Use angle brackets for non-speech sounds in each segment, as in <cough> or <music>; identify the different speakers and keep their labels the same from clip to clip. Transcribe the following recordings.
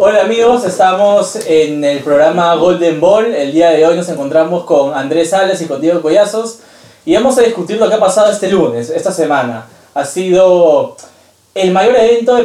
Speaker 1: Hola amigos, estamos en el programa Golden Ball. El día de hoy nos encontramos con Andrés Salas y con Diego Collazos y vamos a discutir lo que ha pasado este lunes, esta semana. Ha sido el mayor evento de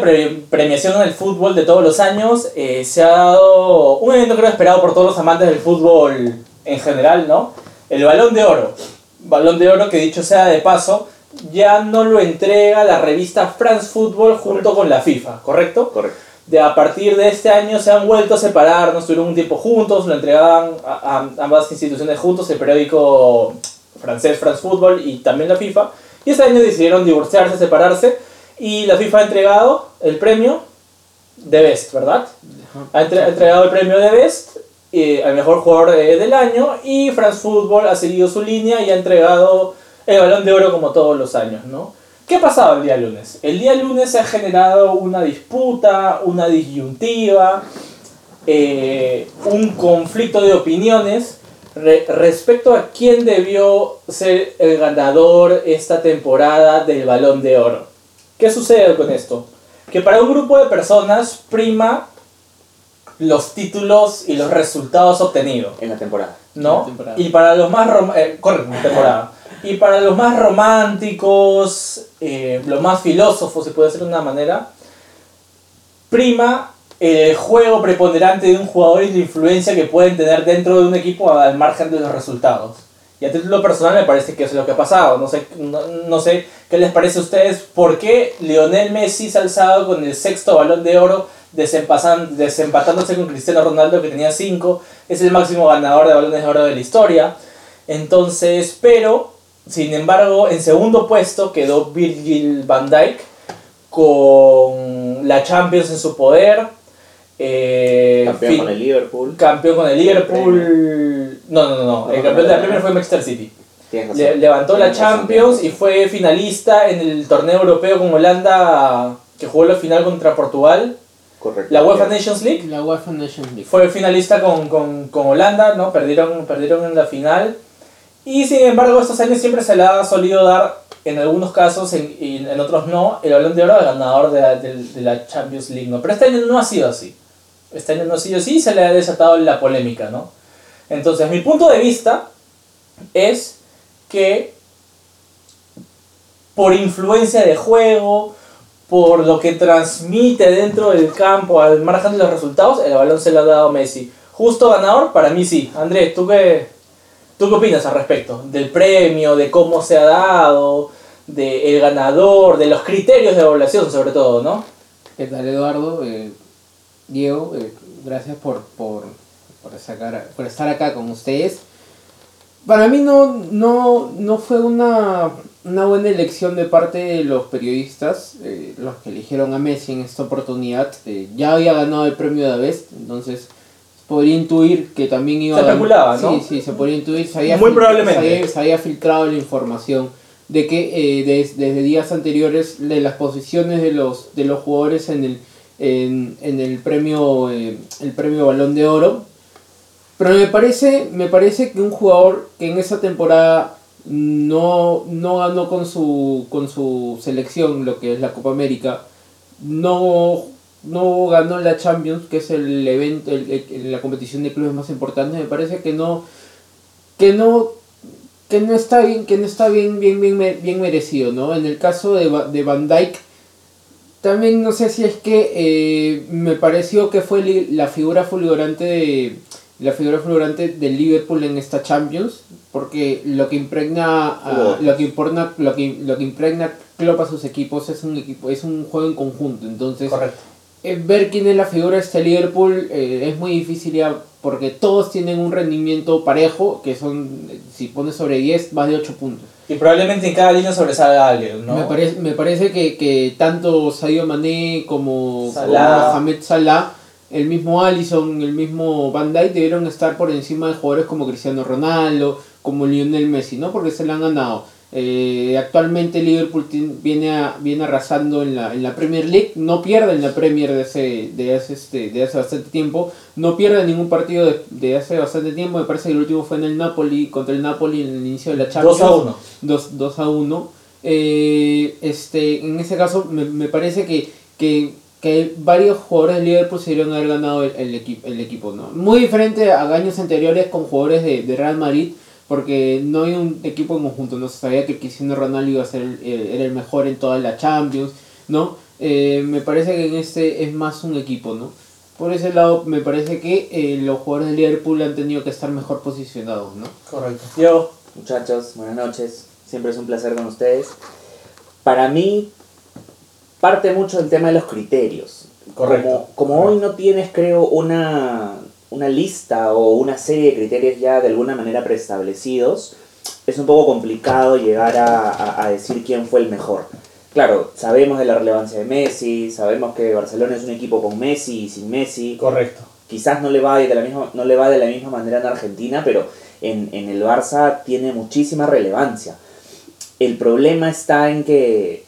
Speaker 1: premiación en el fútbol de todos los años. Eh, se ha dado un evento creo esperado por todos los amantes del fútbol en general, ¿no? El Balón de Oro. Balón de Oro que dicho sea de paso, ya no lo entrega la revista France Football junto con la FIFA, ¿correcto?
Speaker 2: Correcto.
Speaker 1: De, a partir de este año se han vuelto a separar, no estuvieron un tiempo juntos, lo entregaban a, ambas instituciones juntos, el periódico francés France Football y también la FIFA. Y este año decidieron divorciarse, separarse y la FIFA ha entregado el premio de Best, ¿verdad? Ha, entregado el premio de Best eh, al mejor jugador eh, del año y France Football ha seguido su línea y ha entregado el balón de oro como todos los años, ¿no? ¿Qué ha pasado el día lunes? El día lunes se ha generado una disputa, una disyuntiva, eh, un conflicto de opiniones respecto a quién debió ser el ganador esta temporada del balón de oro. ¿Qué sucede con esto? Que para un grupo de personas prima los títulos y los resultados obtenidos.
Speaker 2: En la temporada.
Speaker 1: ¿No? Y para los más... Eh, temporada. <laughs> Y para los más románticos, eh, los más filósofos, se puede decir de una manera, prima el juego preponderante de un jugador y la influencia que pueden tener dentro de un equipo al margen de los resultados. Y a título personal me parece que eso es lo que ha pasado. No sé, no, sé qué les parece a ustedes. ¿Por qué Lionel Messi se ha alzado con el sexto balón de oro desempatándose con Cristiano Ronaldo que tenía cinco? Es el máximo ganador de balones de oro de la historia. Entonces, pero sin embargo, en segundo puesto quedó Virgil van Dijk con la Champions en su poder.
Speaker 2: Eh, campeón con el Liverpool.
Speaker 1: Campeón con el Liverpool. No, no, no, El campeón de la Premier fue Manchester City. levantó la Champions y fue finalista en el torneo europeo con Holanda que jugó la final contra Portugal.
Speaker 2: Correcto.
Speaker 1: La UEFA Nations League.
Speaker 3: La UEFA Nations League.
Speaker 1: Fue finalista con, con, con Holanda, ¿no? Perdieron, perdieron en la final. Y sin embargo, estos años siempre se le ha solido dar, en algunos casos y en otros no, el balón de oro al ganador de la, de, la, Champions League. ¿no? Pero este año no ha sido así. Este año no ha sido así y se le ha desatado la polémica. ¿no? Entonces, mi punto de vista es que por influencia de juego, por lo que transmite dentro del campo al margen de los resultados, el balón se lo ha dado Messi. Justo ganador, para mí sí. Andrés, ¿tú qué, ¿Tú qué opinas al respecto? Del premio, de cómo se ha dado, del ganador, de los criterios de evaluación sobre todo, ¿no?
Speaker 3: ¿Qué tal Eduardo? Eh, Diego, eh, gracias por, por, por, sacar, por estar acá con ustedes. Para mí no, no, no fue una, una buena elección de parte de los periodistas, eh, los que eligieron a Messi en esta oportunidad. ya había ganado el premio de Best, entonces podría intuir que también iba
Speaker 1: se especulaba, ¿no?
Speaker 3: Sí, sí, se podría intuir, se
Speaker 1: Muy probablemente.
Speaker 3: Se había, filtrado la información de que eh, desde días anteriores de las posiciones de los, de los jugadores en el, en, en el, premio, eh, el premio Balón de Oro. Pero me parece, me parece que un jugador que en esa temporada no, no ganó con su, con su selección, lo que es la Copa América, no no ganó la Champions, que es el evento, el, la competición de clubes más importante, me parece que no, que no, que no está bien, que no está bien, bien, bien, bien merecido, ¿no? En el caso de, de Van Dyke, también no sé si es que eh, me pareció que fue la figura fulgurante de la figura fulgurante del Liverpool en esta Champions, porque lo que impregna lo que importa lo que lo que impregna Klopp a sus equipos es un equipo es un juego en conjunto, entonces
Speaker 1: Correcto
Speaker 3: ver quién es la figura de este Liverpool eh, es muy difícil ya porque todos tienen un rendimiento parejo que son, si pones sobre 10, más de 8 puntos.
Speaker 1: Y probablemente en cada línea sobresalga alguien, ¿no?
Speaker 3: Me parece, me parece que, que tanto Sadio Mané como, Salah. Mohamed Salah, el mismo Allison, el mismo Van Dijk debieron estar por encima de jugadores como Cristiano Ronaldo, como Lionel Messi, ¿no? Porque se le han ganado eh, actualmente Liverpool viene, viene arrasando en la, en la Premier League, no pierde en la Premier de hace, de hace, este, de hace bastante tiempo, no pierde ningún partido de, de, hace bastante tiempo, me parece que el último fue en el Napoli, contra el Napoli en el inicio de la Champions.
Speaker 1: 2 a 1.
Speaker 3: 2, 2 a 1. Eh, este, en ese caso me, me parece que, que que varios jugadores de Liverpool se dieron haber ganado el, el, equipo, el equipo, ¿no? Muy diferente a años anteriores con jugadores de, de, Real Madrid, porque no hay un equipo en conjunto, no se sabía que Cristiano Ronaldo iba a ser el, era el mejor en toda la Champions, ¿no? Eh, me parece que en este es más un equipo, ¿no? Por ese lado, me parece que eh, los jugadores de Liverpool han tenido que estar mejor posicionados, ¿no?
Speaker 1: Correcto. Yo.
Speaker 2: Muchachos, buenas noches. Siempre es un placer con ustedes. Para mí, parte mucho del tema de los criterios.
Speaker 1: Correcto.
Speaker 2: Como, hoy no tienes, creo, una, una lista o una serie de criterios ya de alguna manera preestablecidos, es un poco complicado llegar a, a, decir quién fue el mejor. Claro, sabemos de la relevancia de Messi, sabemos que Barcelona es un equipo con Messi y sin Messi.
Speaker 1: Correcto.
Speaker 2: Quizás no le va de la misma, no le va de la misma manera en Argentina, pero en, en el Barça tiene muchísima relevancia. El problema está en que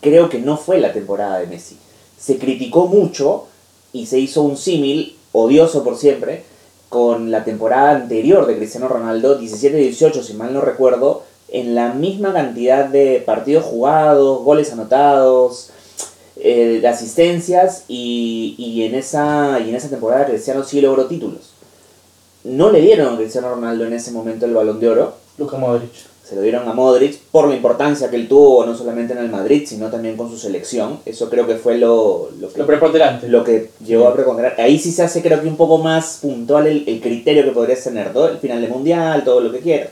Speaker 2: creo que no fue la temporada de Messi. Se criticó mucho y se hizo un símil, odioso por siempre, con la temporada anterior de Cristiano Ronaldo, 17-18 si mal no recuerdo, en la misma cantidad de partidos jugados, goles anotados, eh, asistencias y, y, en esa, y en esa temporada Cristiano sí logró títulos. No le dieron a Cristiano Ronaldo en ese momento el balón de oro.
Speaker 1: Luka Modric
Speaker 2: se lo dieron a Modric por la importancia que él tuvo no solamente en el Madrid, sino también con su selección. Eso creo que fue lo, lo que,
Speaker 1: lo preponderante.
Speaker 2: Lo que llevó a preponderar. Ahí sí se hace creo que un poco más puntual el, el criterio que podrías tener, todo el final de mundial, todo lo que quieras.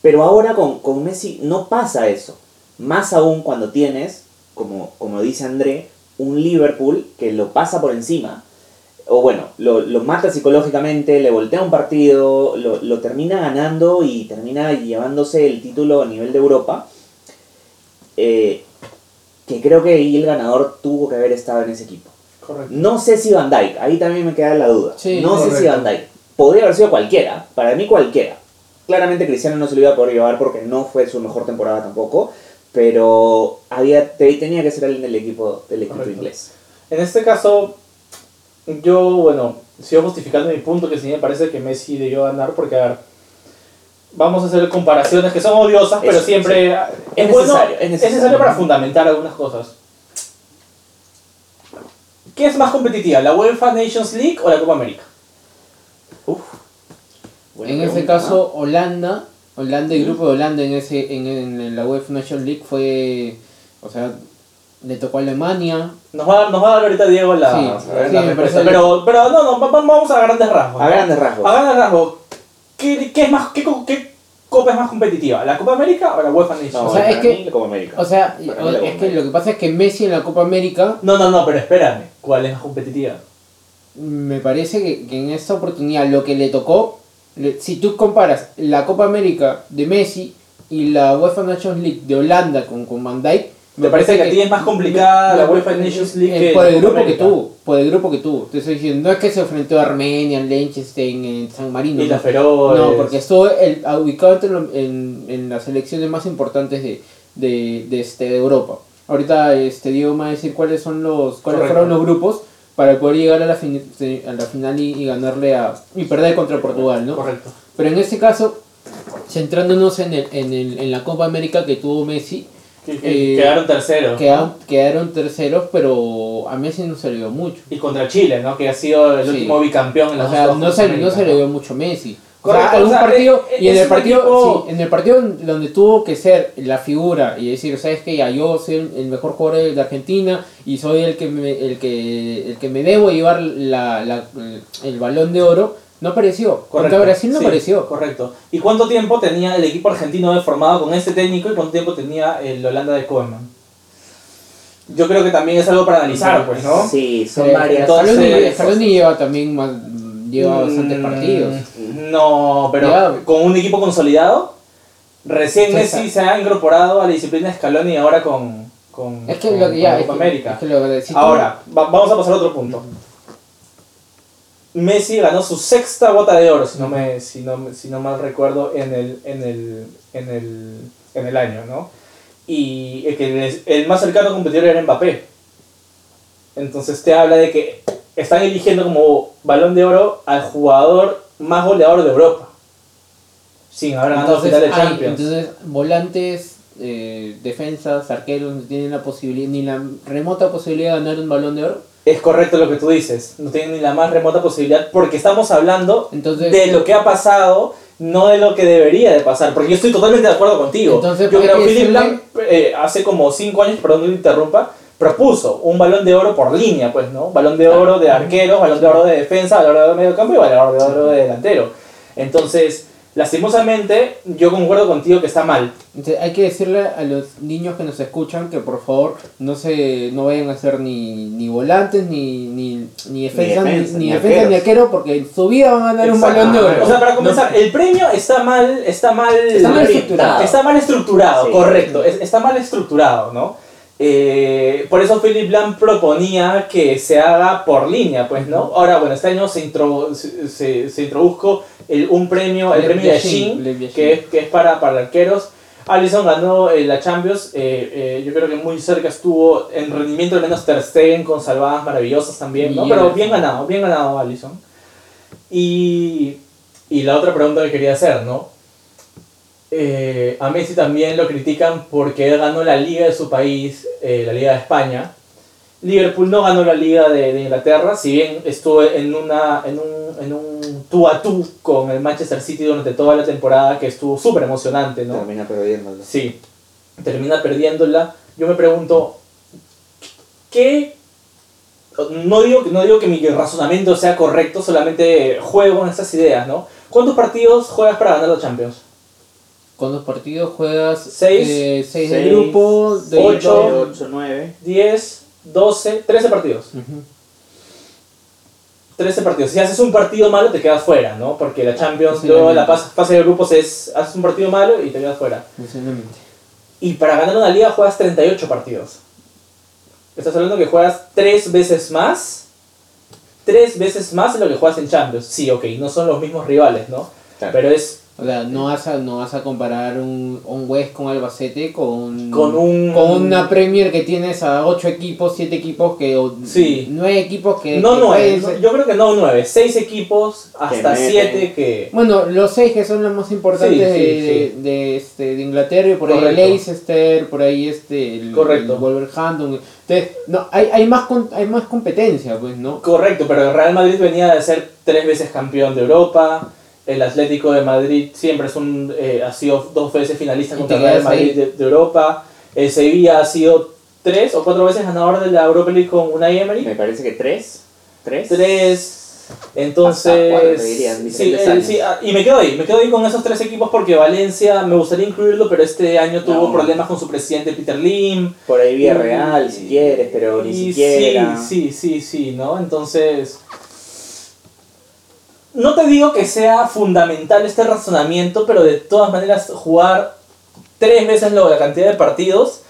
Speaker 2: Pero ahora con, con, Messi no pasa eso. Más aún cuando tienes, como, como dice André, un Liverpool que lo pasa por encima o bueno, lo, lo, mata psicológicamente, le voltea un partido, lo, lo, termina ganando y termina llevándose el título a nivel de Europa. Eh, que creo que ahí el ganador tuvo que haber estado en ese equipo.
Speaker 1: Correcto.
Speaker 2: No sé si Van Dyke, ahí también me queda la duda.
Speaker 3: Sí,
Speaker 2: no
Speaker 3: correcto.
Speaker 2: sé si Van Dyke. Podría haber sido cualquiera, para mí cualquiera. Claramente Cristiano no se lo iba a poder llevar porque no fue su mejor temporada tampoco, pero había, tenía que ser alguien del equipo, del equipo
Speaker 1: Correcto.
Speaker 2: inglés.
Speaker 1: En este caso, yo, bueno, sigo justificando mi punto que sí me parece que Messi debió ganar porque, a ver, vamos a hacer comparaciones que son odiosas, pero
Speaker 2: Es-
Speaker 1: siempre
Speaker 2: Es
Speaker 1: es, bueno-
Speaker 2: necesario, es
Speaker 1: es
Speaker 2: necesario.
Speaker 1: necesario para fundamentar algunas cosas. ¿Qué es más competitiva, la UEFA Nations League o la Copa América?
Speaker 2: Buena
Speaker 3: En ese
Speaker 2: pregunta,
Speaker 3: caso, Holanda, Holanda, el grupo de Holanda en ese en, en la UEFA National League fue, o sea, le tocó a Alemania.
Speaker 1: Nos va, a dar- nos va a dar ahorita Diego la,
Speaker 3: Sí, sí,
Speaker 1: la
Speaker 3: me
Speaker 1: respuesta.
Speaker 3: parece-
Speaker 1: pero, pero no, no, va- va- vamos a grandes rasgos.
Speaker 2: A
Speaker 1: ¿no?
Speaker 2: grandes rasgos.
Speaker 1: A grandes rasgos. ¿Qué, qué es más, qué, qué copa es más competitiva? ¿La Copa América o la UEFA Nations
Speaker 2: No,
Speaker 3: O sea, es que-
Speaker 2: la Copa América.
Speaker 3: O sea, es que lo que pasa es que Messi en la Copa América
Speaker 1: No, no, no, pero espérame. ¿Cuál es más competitiva?
Speaker 3: me parece que, que en esta oportunidad lo que le tocó, le- si tú comparas la Copa América de Messi y la UEFA Nations League de Holanda con, con Van Dijk,
Speaker 1: ¿Te parece que a ti es más complicada la UEFA Nations League que
Speaker 3: por el grupo que tuvo, por el grupo que tuvo. Te estoy diciendo, no es que se enfrentó a Armenia, en Liechtenstein, en San Marino.
Speaker 1: Y la Feroz.
Speaker 3: No, porque estuvo el, ubicado en, en las selecciones más importantes de, de, este, de Europa. Ahorita este, Diego me va a decir cuáles son los cuáles fueron los grupos para poder llegar a la, fin- a la final y, y ganarle a y perder contra Portugal, ¿no?
Speaker 1: Correcto.
Speaker 3: Pero en este caso, centrándonos en, el, en, el, en la Copa América que tuvo Messi,
Speaker 1: Que, que
Speaker 3: Eh,
Speaker 1: quedaron terceros.
Speaker 3: quedaron, quedaron terceros, pero a Messi no se le dio mucho.
Speaker 1: Y contra Chile, ¿no? Que ha sido el
Speaker 3: Sí.
Speaker 1: último bicampeón en las
Speaker 3: O sea,
Speaker 1: dos
Speaker 3: no se, no
Speaker 1: Américas,
Speaker 3: se le dio mucho Messi.
Speaker 1: Correcto,
Speaker 3: algún
Speaker 1: o sea,
Speaker 3: partido,
Speaker 1: es-
Speaker 3: y en el partido,
Speaker 1: equipo-
Speaker 3: sí, en el partido donde tuvo que ser la figura y decir, sabes que ya yo soy el mejor jugador de Argentina y soy el que me, el que, el que me debo llevar la, la- el balón de oro, no apareció. Contra
Speaker 1: Correcto.
Speaker 3: Brasil no
Speaker 1: Sí,
Speaker 3: apareció.
Speaker 1: Correcto. ¿Y cuánto tiempo tenía el equipo argentino formado con este técnico y cuánto tiempo tenía el Holanda de Koeman? Yo creo que también es algo para analizar, pues, ¿no?
Speaker 2: Sí, son
Speaker 3: Eh,
Speaker 2: varias.
Speaker 1: entonces-
Speaker 3: Scaloni lleva también más, lleva bastantes
Speaker 1: Mm,
Speaker 3: partidos.
Speaker 1: No, pero con un equipo consolidado. Recién
Speaker 3: Sí,
Speaker 1: Messi
Speaker 3: sí.
Speaker 1: se ha incorporado a la disciplina de Scaloni y ahora con, con,
Speaker 3: Es que
Speaker 1: con-
Speaker 3: lo que ya,
Speaker 1: con
Speaker 3: es
Speaker 1: Copa
Speaker 3: que-
Speaker 1: América.
Speaker 3: es que lo si
Speaker 1: Ahora, va- vamos a pasar a otro punto. Messi ganó su sexta bota de oro, si no, me, si no, me- si no mal recuerdo, en el, en el, en el, en el año, ¿no? Y el, que el más cercano competidor era Mbappé. Entonces te habla de que están eligiendo como balón de oro al jugador más goleador de Europa. Sin haber ganado
Speaker 3: entonces,
Speaker 1: final de
Speaker 3: hay-
Speaker 1: Champions.
Speaker 3: entonces, volantes eh, defensas, arqueros no tienen la posibilidad, ni la remota posibilidad de ganar un balón de oro.
Speaker 1: Es correcto lo que tú dices, no tienen ni la más remota posibilidad porque estamos hablando
Speaker 3: Entonces,
Speaker 1: de lo que ha pasado, no de lo que debería de pasar, porque yo estoy totalmente de acuerdo contigo.
Speaker 3: Entonces,
Speaker 1: yo creo
Speaker 3: que
Speaker 1: Philip Lam eh, hace como 5 años, perdón que interrumpa, propuso un balón de oro por línea, pues, ¿no? Balón de oro de arqueros, balón de oro de defensa, balón de oro de medio campo y balón de oro de delantero. Entonces, lastimosamente, yo concuerdo contigo que está mal.
Speaker 3: Entonces, hay que decirle a los niños que nos escuchan que por favor no se no vayan a ser ni, ni volantes ni ni, ni defensa ni,
Speaker 2: defensa,
Speaker 3: ni
Speaker 2: ni
Speaker 3: defensa, ni
Speaker 2: arqueros.
Speaker 3: arquero porque en su vida van a ganar un balón de oro.
Speaker 1: O sea, para comenzar, el premio está mal, está mal,
Speaker 3: Está mal estructurado.
Speaker 1: Está mal estructurado,
Speaker 2: Sí.
Speaker 1: correcto. es- está mal estructurado, ¿no? Eh, por eso Philip Lam proponía que se haga por línea, pues, ¿no? Ahora, bueno, este año se, intro, se, se- se introdujo el, un premio, el premio de
Speaker 3: Biagin,
Speaker 1: Shin,
Speaker 3: Le Biagin.
Speaker 1: que es, que es para, para arqueros. Allison ganó eh, la Champions, eh, eh, yo creo que muy cerca estuvo en rendimiento al menos Ter Stegen con salvadas maravillosas también, ¿no? Pero bien ganado, bien ganado Allison. Y, y la otra pregunta que quería hacer, ¿no? A Messi también lo critican porque él ganó la liga de su país, la liga de España. Liverpool no ganó la liga de, de Inglaterra, si bien estuvo en, una, en, un, en un tú a tú con el Manchester City durante toda la temporada, que estuvo súper emocionante, ¿no?
Speaker 2: Termina perdiéndolo.
Speaker 1: Sí, termina perdiéndola. Yo me pregunto, ¿qué? No digo, no digo que mi razonamiento sea correcto, solamente juego en estas ideas, ¿no? ¿Cuántos partidos juegas para ganar la Champions?
Speaker 3: Con dos partidos juegas
Speaker 1: Seis,
Speaker 3: eh, seis de
Speaker 2: seis,
Speaker 3: grupo, de
Speaker 1: ocho.
Speaker 2: 8, 9.
Speaker 1: 10, 12, 13 partidos.
Speaker 3: Ujú.
Speaker 1: 13 partidos. Si haces un partido malo, te quedas fuera, ¿no? Porque la Champions,
Speaker 3: Sí,
Speaker 1: luego la fase de grupos es, haces un partido malo y te quedas fuera. Y para ganar una liga juegas 38 partidos. Estás hablando que juegas tres veces más. Tres veces más de lo que juegas en Champions. Sí, ok, no son los mismos rivales, ¿no?
Speaker 2: Claro.
Speaker 1: Pero es
Speaker 3: O sea, no vas a, no vas a comparar un, un West con Albacete con,
Speaker 1: con un...
Speaker 3: con una Premier que tienes a 8 equipos, 7 equipos que... o
Speaker 1: Sí.
Speaker 3: 9 equipos que...
Speaker 1: No
Speaker 3: que
Speaker 1: nueve,
Speaker 3: pueden
Speaker 1: no,
Speaker 3: ser-
Speaker 1: yo creo que no nueve. Seis equipos hasta
Speaker 2: meten.
Speaker 1: siete que...
Speaker 3: Bueno, los 6 que son los más importantes
Speaker 1: Sí, sí,
Speaker 3: de, de,
Speaker 1: sí.
Speaker 3: de, este, de Inglaterra, y por ahí
Speaker 1: Correcto.
Speaker 3: el Leicester, por ahí este, el,
Speaker 1: Correcto.
Speaker 3: el Wolverhampton. Entonces, no, hay, hay, más con- hay más competencia, pues, ¿no?
Speaker 1: Correcto, pero el Real Madrid venía de ser tres veces campeón de Europa. El Atlético de Madrid siempre es un, eh, ha sido dos veces finalista contra el Real. Madrid de, de Europa. El Sevilla ha sido tres o cuatro veces ganador de la Europa League con Unai Emery.
Speaker 2: Me parece que 3. 3.
Speaker 1: Tres. Entonces.
Speaker 2: Hasta cuatro,
Speaker 1: sí,
Speaker 2: años.
Speaker 1: sí, ah, y me quedo ahí, me quedo ahí con esos tres equipos porque Valencia me gustaría incluirlo, pero este año tuvo
Speaker 2: No.
Speaker 1: problemas con su presidente Peter Lim.
Speaker 2: Por ahí Villarreal, si quieres, pero ni siquiera.
Speaker 1: Sí, sí, sí, sí, ¿no? Entonces. No te digo que sea fundamental este razonamiento, pero de todas maneras, jugar tres veces la cantidad de partidos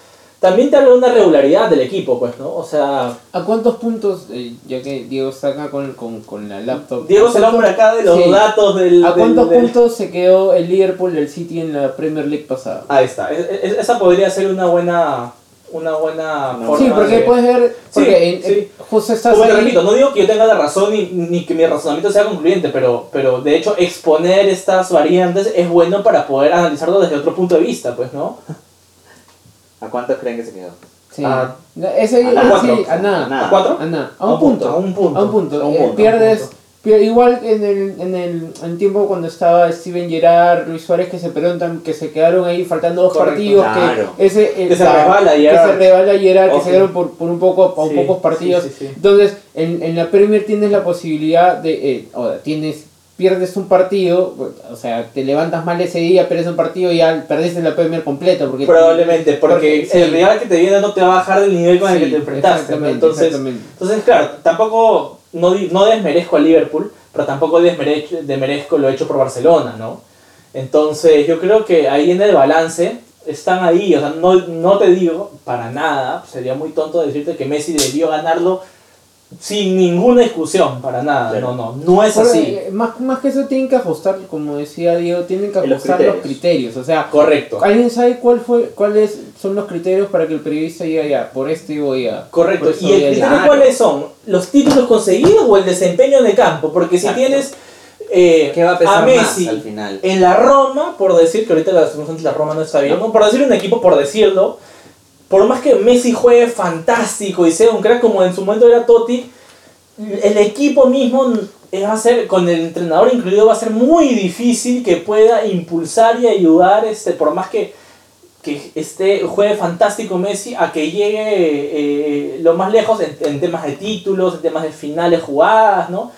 Speaker 1: también te habla de una regularidad del equipo, pues, ¿no? O sea,
Speaker 3: ¿A cuántos puntos, eh, ya que Diego está acá con, con, con la laptop?
Speaker 1: Diego
Speaker 3: ¿a
Speaker 1: es el hombre acá de los
Speaker 3: sí.
Speaker 1: datos del.
Speaker 3: ¿A cuántos
Speaker 1: del-
Speaker 3: puntos se quedó el Liverpool del City en la Premier League pasada?
Speaker 1: Ahí está. Es- es- esa podría ser una buena. Una buena
Speaker 2: No.
Speaker 1: forma
Speaker 3: Sí, porque
Speaker 1: de-
Speaker 3: puedes ver, porque
Speaker 1: Sí,
Speaker 3: en-
Speaker 1: sí.
Speaker 3: justo estás
Speaker 1: Como te
Speaker 3: ahí-
Speaker 1: repito, no digo que yo tenga la razón ni, ni que mi razonamiento sea concluyente, pero, pero de hecho exponer estas variantes es bueno para poder analizarlo desde otro punto de vista, pues, ¿no?
Speaker 2: ¿A cuántos creen que se quedó?
Speaker 3: Sí.
Speaker 1: A-
Speaker 3: Ese,
Speaker 2: a
Speaker 3: sí, a nada.
Speaker 2: A nada.
Speaker 1: ¿A cuatro?
Speaker 3: A nada. A un punto.
Speaker 1: A un punto.
Speaker 3: A un punto.
Speaker 1: A un
Speaker 3: Eh,
Speaker 1: punto,
Speaker 3: pierdes.
Speaker 1: A
Speaker 3: pier- igual en el, en el en tiempo cuando estaba Steven Gerrard, Luis Suárez, que se preguntan que se quedaron ahí faltando dos
Speaker 1: Correcto.
Speaker 3: partidos.
Speaker 2: Claro.
Speaker 3: Que, ese, eh,
Speaker 1: Que se
Speaker 3: la-
Speaker 1: resbala
Speaker 3: Que
Speaker 1: Gerrard.
Speaker 3: se resbala Gerrard, que se quedaron por, por un poco, por
Speaker 1: Sí,
Speaker 3: pocos
Speaker 1: sí,
Speaker 3: partidos.
Speaker 1: sí, sí.
Speaker 3: Entonces, en, en la Premier tienes la posibilidad de. eh, ahora, tienes. Pierdes un partido, o sea, te levantas mal ese día, pierdes un partido y ya perdiste la Premier completa. Porque
Speaker 1: Probablemente, porque,
Speaker 3: sí.
Speaker 1: el rival que te viene no te va a bajar del nivel con el
Speaker 3: Sí,
Speaker 1: que te enfrentaste.
Speaker 3: exactamente,
Speaker 1: Entonces,
Speaker 3: exactamente.
Speaker 1: entonces, claro, tampoco, no, no desmerezco a Liverpool, pero tampoco desmerezco, desmerezco lo hecho por Barcelona, ¿no? Entonces, yo creo que ahí en el balance están ahí, o sea, no, no te digo para nada, sería muy tonto decirte que Messi debió ganarlo sin ninguna discusión, para nada,
Speaker 2: Claro.
Speaker 1: no, no, no es así.
Speaker 3: eh, más, más que eso tienen que ajustar, como decía Diego, tienen que
Speaker 2: los
Speaker 3: ajustar los
Speaker 2: criterios.
Speaker 3: O sea,
Speaker 1: Correcto.
Speaker 3: ¿alguien sabe cuál fue, cuáles son los criterios para que el periodista diga ya, por este voy a...
Speaker 1: Correcto. ¿Y el criterio
Speaker 2: Claro.
Speaker 1: cuáles son? ¿Los títulos conseguidos o el desempeño en el campo? Porque si
Speaker 2: Exacto.
Speaker 1: tienes eh,
Speaker 2: ¿Qué va a pesar
Speaker 1: Messi
Speaker 2: más al final?
Speaker 1: en la Roma, por decir que ahorita la la Roma no está bien, ¿no? por decir un equipo, por decirlo, por más que Messi juegue fantástico y sea un crack como en su momento era Totti, el equipo mismo va a ser, con el entrenador incluido, va a ser muy difícil que pueda impulsar y ayudar, este, por más que, que esté, juegue fantástico Messi, a que llegue eh, lo más lejos en, en temas de títulos, en temas de finales jugadas, ¿no?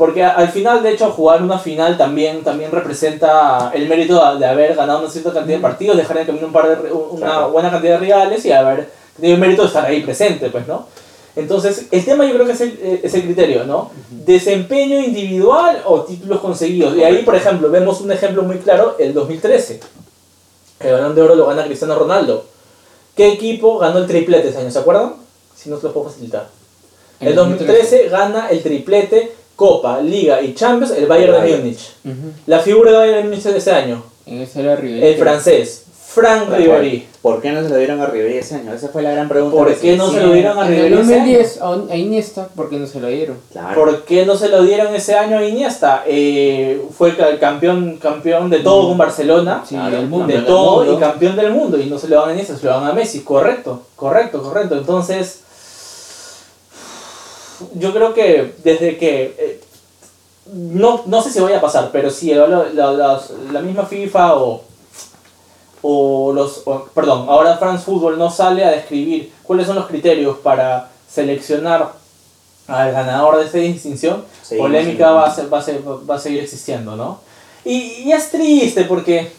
Speaker 1: Porque al final, de hecho, jugar una final también, también representa el mérito de, haber ganado una cierta cantidad de partidos, dejar en el camino un par de, una
Speaker 2: Claro.
Speaker 1: buena cantidad de rivales y haber tenido el mérito de estar ahí presente, pues, ¿no? Entonces, el tema yo creo que es el, eh, es el criterio, ¿no? Desempeño individual o títulos conseguidos. Y ahí, por ejemplo, vemos un ejemplo muy claro, el 2013. El balón de oro lo gana Cristiano Ronaldo. ¿Qué equipo ganó el triplete ese año? ¿Se acuerdan? Si no se los puedo facilitar. El 2013 gana el triplete Copa, Liga y Champions el Bayern de
Speaker 2: Bayern.
Speaker 1: Múnich. La figura de Bayern de Múnich de ese año,
Speaker 3: En ese era Ribery.
Speaker 1: el francés, Frank
Speaker 2: Tal
Speaker 1: Ribéry.
Speaker 2: ¿Por qué no se lo dieron a Ribéry ese año? Esa fue la gran pregunta.
Speaker 1: ¿Por qué no se lo dieron a
Speaker 3: En el
Speaker 1: Ribéry ese año?
Speaker 3: 2010 a Iniesta, ¿por qué no se lo dieron?
Speaker 2: Claro.
Speaker 1: ¿Por qué no se lo dieron ese año a Iniesta? Eh, fue ca- campeón, campeón de todo con Barcelona.
Speaker 3: Sí,
Speaker 2: Claro,
Speaker 3: mundo.
Speaker 1: de todo
Speaker 2: mundo.
Speaker 1: y campeón del mundo. Y no se lo dan a Iniesta, se lo dan a Messi. Correcto, correcto, correcto. Entonces, yo creo que desde que... eh, no, no sé si vaya a pasar, pero si la, la- la misma FIFA o, o los... o- perdón, ahora France Football no sale a describir cuáles son los criterios para seleccionar al ganador de esta distinción,
Speaker 2: Seguimos
Speaker 1: polémica va a, ser- va, a ser- va a seguir existiendo, ¿no? Y, y es triste porque,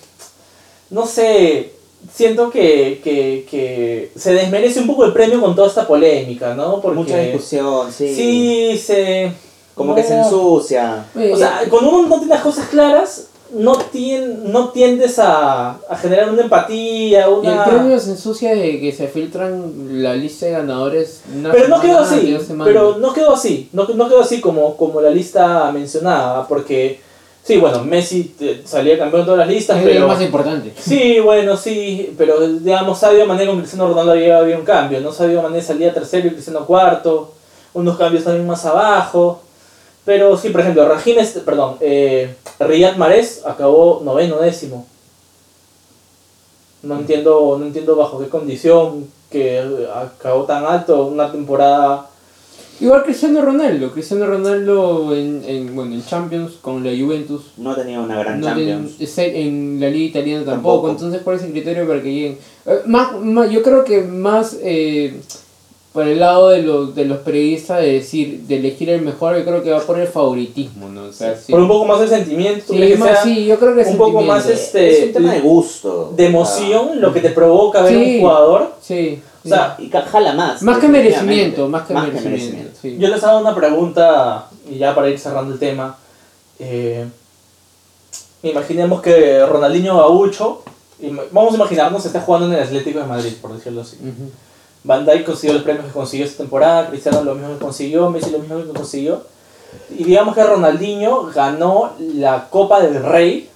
Speaker 1: no sé, siento que, que, que se desmerece un poco el premio con toda esta polémica, ¿no? Porque,
Speaker 2: Mucha discusión, sí.
Speaker 1: Sí, se...
Speaker 2: Como
Speaker 1: no.
Speaker 2: que se ensucia.
Speaker 3: Oye,
Speaker 1: O sea, cuando uno no tiene las cosas claras, no, tien, no tiendes a, a generar una empatía,
Speaker 3: y el
Speaker 1: una...
Speaker 3: premio se ensucia de que se filtran la lista de ganadores. una
Speaker 1: Pero no quedó así, pero no quedó así, no, no quedó así como, como la lista mencionada, porque, sí, bueno, Messi eh, salía campeón de todas las listas,
Speaker 3: es lo
Speaker 1: pero...
Speaker 3: más importante.
Speaker 1: Sí, bueno, sí, pero digamos, Sadio Mané con Cristiano Ronaldo había, había un cambio, ¿no? Sadio Mané salía tercero y Cristiano cuarto, unos cambios también más abajo, pero sí, por ejemplo, este- perdón, eh, Riyad Mahrez acabó noveno, décimo. No entiendo, no entiendo bajo qué condición que acabó tan alto una temporada...
Speaker 3: Igual Cristiano Ronaldo. Cristiano Ronaldo en, en, bueno, en Champions con la Juventus.
Speaker 2: No tenía una gran
Speaker 3: No
Speaker 2: Champions.
Speaker 3: en la liga italiana tampoco,
Speaker 2: Tampoco.
Speaker 3: entonces cuál es el criterio para que lleguen Eh, más, más- yo creo que más eh, por el lado de los de los periodistas de decir de elegir el mejor yo creo que va por el favoritismo no o sea, sí.
Speaker 1: Por un poco más de sentimiento, ¿tú
Speaker 3: Sí, más- sí, yo creo que
Speaker 1: un poco más este,
Speaker 2: es un tema de gusto.
Speaker 1: de emoción lo que te provoca ver
Speaker 3: Sí.
Speaker 1: un jugador?
Speaker 3: sí,
Speaker 1: O sea,
Speaker 2: Y jala más.
Speaker 3: más que merecimiento más que merecimiento, sí.
Speaker 1: Yo les hago una pregunta, y ya para ir cerrando el tema. Eh, imaginemos que Ronaldinho Gaucho, vamos a imaginarnos, está jugando en el Atlético de Madrid, por decirlo así.
Speaker 3: Ujú.
Speaker 1: Van Dijk consiguió los premios que consiguió esta temporada, Cristiano lo mismo que consiguió, Messi lo mismo que consiguió. Y digamos que Ronaldinho ganó la Copa del Rey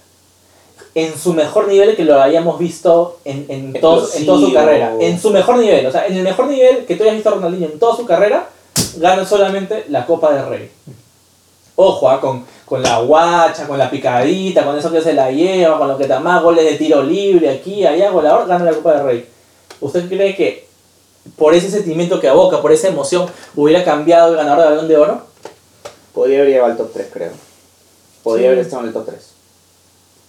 Speaker 1: en su mejor nivel que lo hayamos visto en, en, todo- en toda su carrera. En su mejor nivel, o sea, en el mejor nivel que tú hayas visto a Ronaldinho en toda su carrera, gana solamente la Copa del Rey. Ojo, ah, con, con la guacha, con la picadita, con eso que se la lleva, con lo que más goles de tiro libre, aquí, allá, goleador, gana la Copa del Rey. ¿Usted cree que por ese sentimiento que aboca, por esa emoción, hubiera cambiado el ganador de Balón de Oro?
Speaker 2: Podría haber llegado al top 3, creo. Podría
Speaker 1: Sí.
Speaker 2: haber estado en el top 3.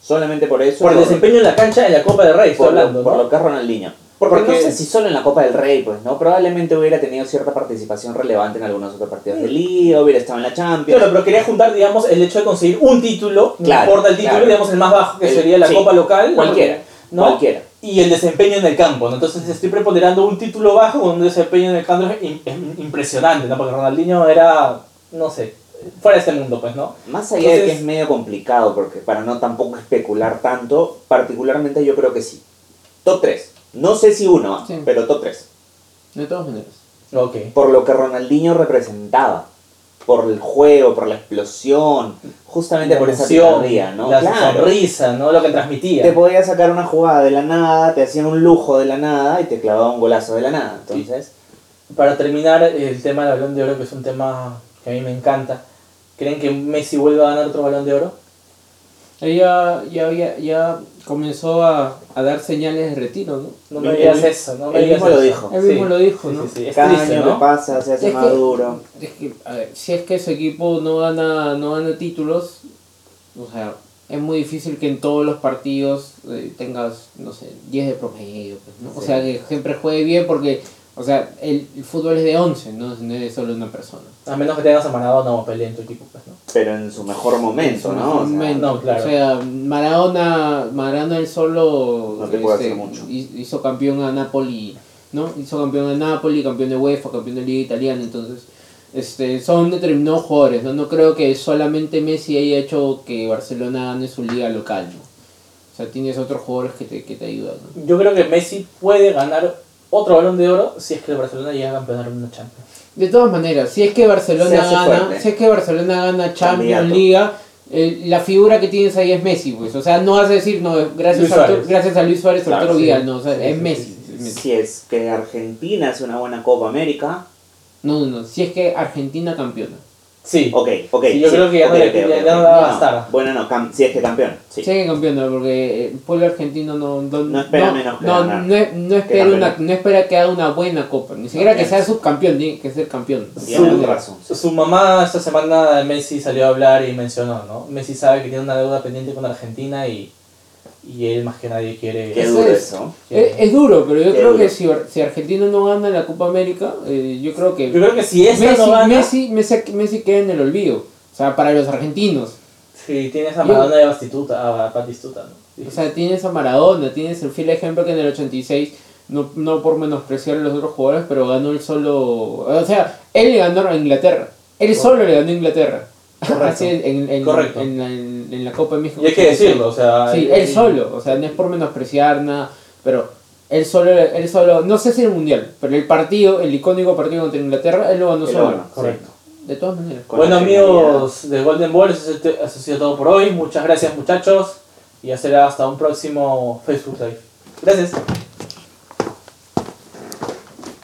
Speaker 2: Solamente por eso.
Speaker 1: Por el desempeño en la cancha en la Copa del Rey, estoy
Speaker 2: por, lo-
Speaker 1: hablando,
Speaker 2: por
Speaker 1: ¿no?
Speaker 2: lo que es Ronaldinho. Porque,
Speaker 1: Porque-
Speaker 2: no sé si solo en la Copa del Rey, pues, ¿no? Probablemente hubiera tenido cierta participación relevante en algunos otros partidos de liga, hubiera estado en la Champions.
Speaker 1: Claro, pero quería juntar, digamos, el hecho de conseguir un título, no
Speaker 2: Claro,
Speaker 1: importa el título,
Speaker 2: claro.
Speaker 1: digamos, el más bajo, que
Speaker 2: El-
Speaker 1: sería la
Speaker 2: sí,
Speaker 1: Copa local. ¿no?
Speaker 2: cualquiera,
Speaker 1: ¿no?
Speaker 2: Cualquiera.
Speaker 1: Y el desempeño en el campo, ¿no? Entonces estoy preponderando un título bajo con un desempeño en el campo im- im- impresionante, ¿no? Porque Ronaldinho era, no sé, fuera de este mundo, pues, ¿no?
Speaker 2: Más allá de que es medio complicado, porque para no tampoco especular tanto, particularmente yo creo que sí. Top 3. No sé si uno,
Speaker 3: Sí.
Speaker 2: pero top 3.
Speaker 3: de todas maneras
Speaker 1: Ok.
Speaker 2: Por lo que Ronaldinho representaba. Por el juego, por la explosión, justamente
Speaker 1: La
Speaker 2: por esa picardía, ¿no?
Speaker 1: La
Speaker 2: Claro.
Speaker 1: sonrisa, ¿no? Lo que transmitía.
Speaker 2: Te podía sacar una jugada de la nada, te hacían un lujo de la nada y te clavaba un golazo de la nada. Entonces,
Speaker 1: Para terminar el tema del balón de oro, que es un tema que a mí me encanta, ¿Creen que Messi vuelva a ganar otro balón de oro?
Speaker 3: Ahí ya, ya, ya, ya comenzó a, a dar señales de retiro, ¿no?
Speaker 1: No me digas eso, no me digas
Speaker 2: mismo lo dijo.
Speaker 3: Él
Speaker 1: Sí.
Speaker 3: mismo lo dijo, ¿no?
Speaker 1: sí, sí. Es
Speaker 2: Cada
Speaker 1: triste,
Speaker 2: año
Speaker 1: ¿no?
Speaker 2: que pasa se hace
Speaker 3: Es que-
Speaker 2: más duro.
Speaker 3: Es que, a ver, si es que su equipo no gana, no gana títulos, o sea, es muy difícil que en todos los partidos eh, tengas, no sé, 10 de promedio, pues, ¿no? O sea, que siempre juegue bien porque, o sea, el, el fútbol es de 11, ¿no? No es de solo una persona.
Speaker 1: A menos que tengas a Maradona o Pelé en tu equipo, pues, ¿no?
Speaker 2: Pero en su mejor momento,
Speaker 3: En su
Speaker 2: ¿no?
Speaker 3: mejor
Speaker 2: O sea,
Speaker 3: momento.
Speaker 1: no, claro.
Speaker 3: O sea, Maradona, Maradona él solo este,
Speaker 2: No te puede hacer mucho.
Speaker 3: hi- hizo campeón a Napoli, ¿no? Hizo campeón a Napoli, campeón de UEFA, campeón de Liga Italiana, entonces este, son determinados jugadores, ¿no? No creo que solamente Messi haya hecho que Barcelona gane su liga local, ¿no? O sea, tienes otros jugadores que te, que te ayudan, ¿no?
Speaker 1: Yo creo que Messi puede ganar otro balón de oro si es que el Barcelona llega a campeonar una Champions.
Speaker 3: De todas maneras, si es que Barcelona gana,
Speaker 2: fuerte.
Speaker 3: si es que Barcelona gana Champions
Speaker 2: Candidato.
Speaker 3: Liga, eh, la figura que tienes ahí es Messi, pues. O sea, no vas a decir, no, gracias, a, gracias a Luis Suárez o
Speaker 1: Claro,
Speaker 3: Arturo
Speaker 1: sí.
Speaker 3: Vidal, no, o sea,
Speaker 1: Sí,
Speaker 3: es
Speaker 1: sí,
Speaker 3: Messi.
Speaker 1: sí,
Speaker 3: es Messi.
Speaker 2: Si es que Argentina hace una buena Copa América.
Speaker 3: No, no, no, si es que Argentina campeona.
Speaker 1: Sí.
Speaker 2: Ok, ok.
Speaker 1: Sí, yo creo que ya no
Speaker 2: ok,
Speaker 1: le-
Speaker 2: ok,
Speaker 1: ya-
Speaker 2: ok,
Speaker 1: ya
Speaker 2: ok.
Speaker 1: no la va a.
Speaker 2: Bueno, no, cam- si es que campeón. Sí.
Speaker 3: Sí que campeona, porque el pueblo argentino no, no,
Speaker 2: No espera menos que
Speaker 3: no,
Speaker 2: ganar.
Speaker 3: no, no espera
Speaker 2: Que
Speaker 3: una,
Speaker 2: campeón.
Speaker 3: no espera que haga una buena copa, ni siquiera que sea subcampeón, tiene que ser campeón.
Speaker 1: Su-
Speaker 2: razón.
Speaker 1: Su, su mamá esta semana Messi salió a hablar y mencionó, ¿no? Messi sabe que tiene una deuda pendiente con Argentina y, y él más que nadie quiere...
Speaker 2: Qué duro
Speaker 3: es.
Speaker 2: eso.
Speaker 3: Es, es duro, pero yo
Speaker 2: Qué
Speaker 3: creo
Speaker 2: duro.
Speaker 3: que si, si Argentina no gana la Copa América, eh, yo creo que
Speaker 1: Yo creo que si esta
Speaker 3: Messi,
Speaker 1: no gana...
Speaker 3: Messi, Messi, Messi queda en el olvido. O sea, para los argentinos.
Speaker 1: Sí, tienes a Maradona y a Batistuta, a Batistuta, ¿no?
Speaker 3: O sea, tienes a Maradona, tienes el fiel ejemplo que en el 86, no, no por menospreciar a los otros jugadores, pero ganó él solo. O sea, él le ganó a Inglaterra. Él solo le ganó a Inglaterra.
Speaker 1: Correcto.
Speaker 3: Así en, en,
Speaker 1: Correcto.
Speaker 3: En, la, en- en la Copa de México.
Speaker 1: y hay que decirlo, o sea...
Speaker 3: Sí,
Speaker 1: él-
Speaker 3: solo. O sea, no es por menospreciar nada, pero él solo, él solo, no sé si el mundial, pero el partido, el icónico partido contra Inglaterra, él lo ganó solo.
Speaker 1: Correcto.
Speaker 3: De todas maneras.
Speaker 2: Con
Speaker 1: Bueno amigos de Golden Ball, eso, es- eso ha sido todo por hoy. Muchas gracias muchachos y ya será hasta un próximo Facebook Live. Gracias.